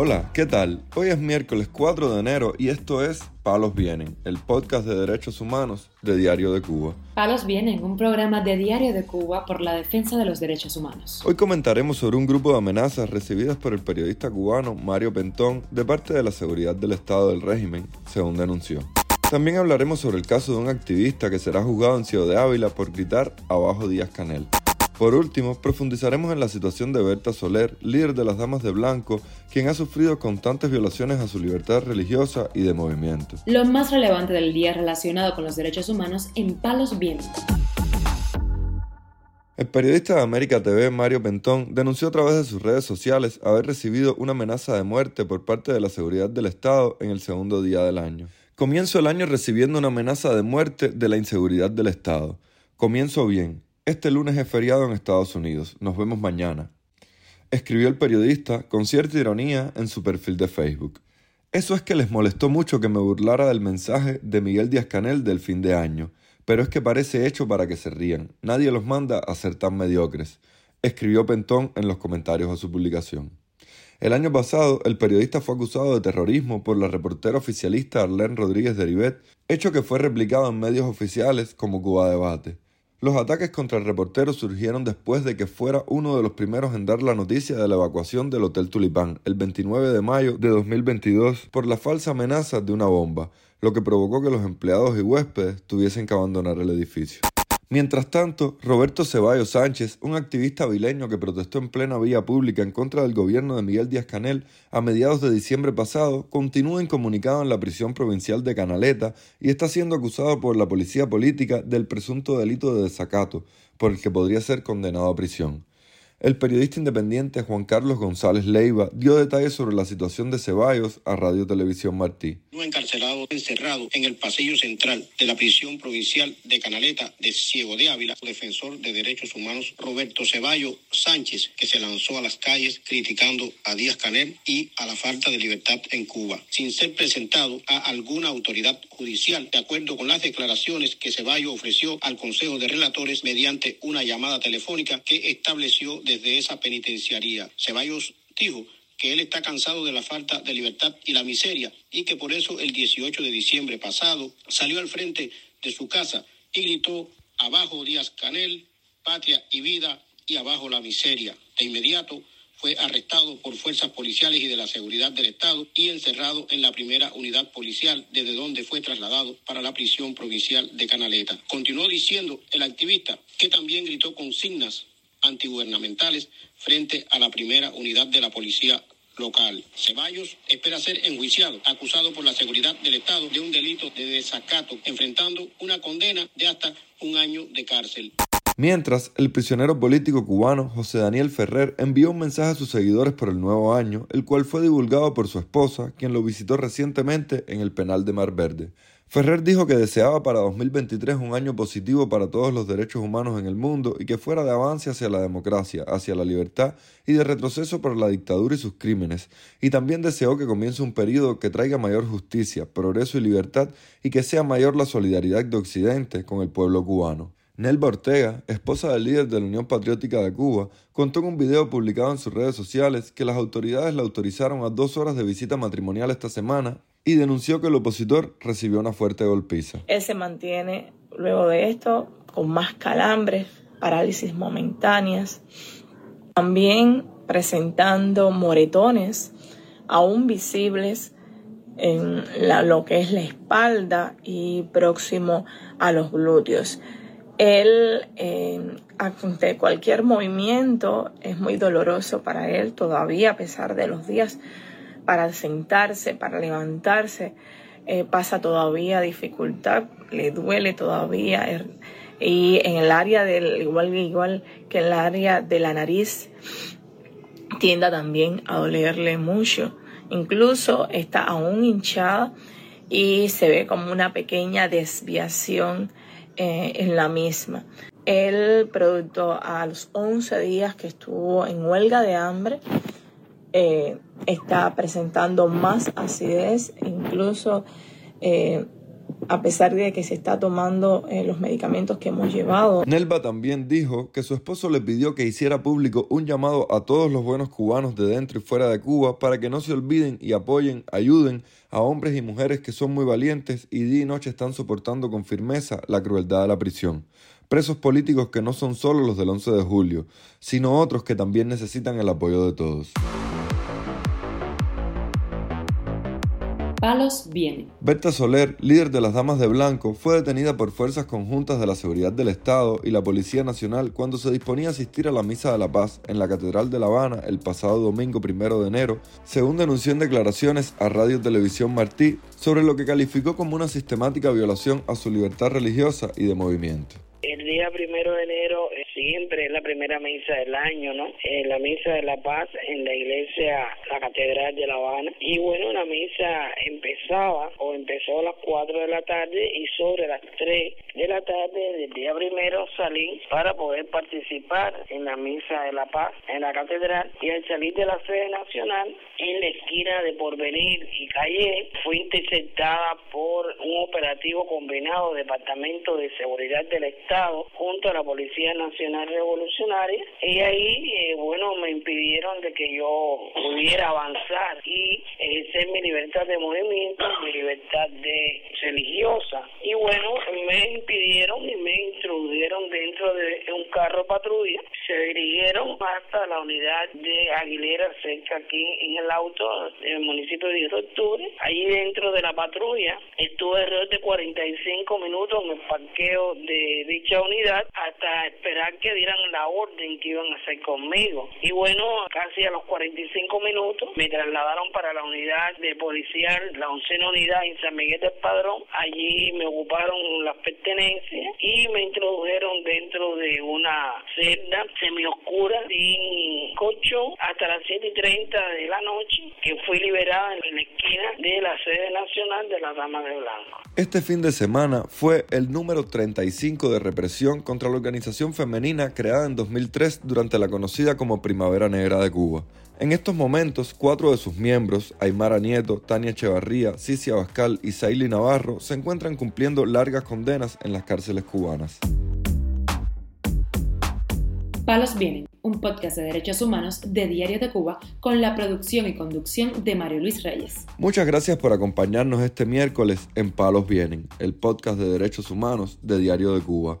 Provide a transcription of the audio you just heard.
Hola, ¿qué tal? Hoy es miércoles 4 de enero y esto es Palos Vienen, el podcast de derechos humanos de Diario de Cuba. Palos Vienen, un programa de Diario de Cuba por la defensa de los derechos humanos. Hoy comentaremos sobre un grupo de amenazas recibidas por el periodista cubano Mario Pentón de parte de la seguridad del Estado del régimen, según denunció. También hablaremos sobre el caso de un activista que será juzgado en Ciudad de Ávila por gritar abajo Díaz Canel. Por último, profundizaremos en la situación de Berta Soler, líder de las Damas de Blanco, quien ha sufrido constantes violaciones a su libertad religiosa y de movimiento. Lo más relevante del día relacionado con los derechos humanos en Palos Vientos. El periodista de América TV, Mario Pentón, denunció a través de sus redes sociales haber recibido una amenaza de muerte por parte de la seguridad del Estado en el segundo día del año. Comienzo el año recibiendo una amenaza de muerte de la inseguridad del Estado. Comienzo bien. Este lunes es feriado en Estados Unidos. Nos vemos mañana. Escribió el periodista con cierta ironía en su perfil de Facebook. Eso es que les molestó mucho que me burlara del mensaje de Miguel Díaz Canel del fin de año, pero es que parece hecho para que se rían. Nadie los manda a ser tan mediocres, escribió Pentón en los comentarios a su publicación. El año pasado, el periodista fue acusado de terrorismo por la reportera oficialista Arlene Rodríguez de Ribet, hecho que fue replicado en medios oficiales como Cuba Debate. Los ataques contra el reportero surgieron después de que fuera uno de los primeros en dar la noticia de la evacuación del Hotel Tulipán el 29 de mayo de 2022 por la falsa amenaza de una bomba, lo que provocó que los empleados y huéspedes tuviesen que abandonar el edificio. Mientras tanto, Roberto Ceballos Sánchez, un activista vileño que protestó en plena vía pública en contra del gobierno de Miguel Díaz Canel a mediados de diciembre pasado, continúa incomunicado en la prisión provincial de Canaleta y está siendo acusado por la policía política del presunto delito de desacato, por el que podría ser condenado a prisión. El periodista independiente Juan Carlos González Leiva dio detalles sobre la situación de Ceballos a Radio Televisión Martí. Encarcelado, encerrado en el pasillo central de la prisión provincial de Canaleta de Ciego de Ávila, defensor de derechos humanos Roberto Ceballos Sánchez, que se lanzó a las calles criticando a Díaz Canel y a la falta de libertad en Cuba, sin ser presentado a alguna autoridad judicial, de acuerdo con las declaraciones que Ceballos ofreció al Consejo de Relatores mediante una llamada telefónica que estableció desde esa penitenciaría. Ceballos dijo que él está cansado de la falta de libertad y la miseria y que por eso el 18 de diciembre pasado salió al frente de su casa y gritó abajo Díaz Canel, patria y vida y abajo la miseria. De inmediato fue arrestado por fuerzas policiales y de la seguridad del Estado y encerrado en la primera unidad policial, desde donde fue trasladado para la prisión provincial de Canaleta. Continuó diciendo el activista que también gritó consignas antigubernamentales frente a la primera unidad de la policía local. Ceballos espera ser enjuiciado, acusado por la seguridad del Estado de un delito de desacato, enfrentando una condena de hasta un año de cárcel. Mientras, el prisionero político cubano José Daniel Ferrer envió un mensaje a sus seguidores por el nuevo año, el cual fue divulgado por su esposa, quien lo visitó recientemente en el penal de Mar Verde. Ferrer dijo que deseaba para 2023 un año positivo para todos los derechos humanos en el mundo y que fuera de avance hacia la democracia, hacia la libertad y de retroceso por la dictadura y sus crímenes. Y también deseó que comience un periodo que traiga mayor justicia, progreso y libertad y que sea mayor la solidaridad de Occidente con el pueblo cubano. Nelva Ortega, esposa del líder de la Unión Patriótica de Cuba, contó en un video publicado en sus redes sociales que las autoridades la autorizaron a dos horas de visita matrimonial esta semana y denunció que el opositor recibió una fuerte golpiza. Él se mantiene luego de esto con más calambres, parálisis momentáneas, también presentando moretones aún visibles en lo que es la espalda y próximo a los glúteos. Él, eh, ante cualquier movimiento, es muy doloroso para él todavía, a pesar de los días, para sentarse, para levantarse, eh, pasa todavía dificultad, le duele todavía. Er, y en el área del, igual, igual que en el área de la nariz, tiende también a dolerle mucho. Incluso está aún hinchada y se ve como una pequeña desviación eh, en la misma. El producto a los 11 días que estuvo en huelga de hambre eh, está presentando más acidez, incluso eh, a pesar de que se está tomando eh, los medicamentos que hemos llevado. Nelva también dijo que su esposo le pidió que hiciera público un llamado a todos los buenos cubanos de dentro y fuera de Cuba para que no se olviden y apoyen, ayuden a hombres y mujeres que son muy valientes y día y noche están soportando con firmeza la crueldad de la prisión. Presos políticos que no son solo los del 11 de julio, sino otros que también necesitan el apoyo de todos. Palos viene. Berta Soler, líder de las Damas de Blanco, fue detenida por fuerzas conjuntas de la Seguridad del Estado y la Policía Nacional cuando se disponía a asistir a la Misa de la Paz en la Catedral de La Habana el pasado domingo primero de enero, según denunció en declaraciones a Radio Televisión Martí sobre lo que calificó como una sistemática violación a su libertad religiosa y de movimiento. El día primero de enero siempre es la primera misa del año, ¿no? Eh, la misa de la paz en la iglesia, la Catedral de La Habana. Y bueno, la misa empezaba o empezó a las 4 de la tarde y sobre las 3 de la tarde del día primero salí para poder participar en la misa de la paz en la catedral y al salir de la sede nacional en la esquina de Porvenir y Calle fui interceptada por un operativo combinado Departamento de Seguridad del Estado junto a la Policía Nacional Revolucionaria y ahí eh, bueno me impidieron de que yo pudiera avanzar y ejercer mi libertad de movimiento, mi libertad de religiosa y bueno me pidieron y me introdujeron dentro de un carro patrulla. Se dirigieron hasta la unidad de Aguilera, cerca aquí en el auto del municipio de 10 de octubre. Allí dentro de la patrulla estuve alrededor de 45 minutos en el parqueo de dicha unidad hasta esperar que dieran la orden que iban a hacer conmigo. Y bueno, casi a los 45 minutos me trasladaron para la unidad de policial, la oncena unidad en San Miguel del Padrón. Allí me ocuparon las pertenencias y me introdujeron dentro de una celda semioscura sin cocho hasta las 7 y 30 de la noche que fui liberada en la esquina de la sede nacional de la Dama de Blanco. Este fin de semana fue el número 35 de represión contra la organización femenina creada en 2003 durante la conocida como Primavera Negra de Cuba. En estos momentos, cuatro de sus miembros, Aymara Nieto, Tania Echevarría, Cicia Bascal y Saily Navarro, se encuentran cumpliendo largas condenas en las cárceles cubanas. Palos Vienen, un podcast de derechos humanos de Diario de Cuba con la producción y conducción de Mario Luis Reyes. Muchas gracias por acompañarnos este miércoles en Palos Vienen, el podcast de derechos humanos de Diario de Cuba.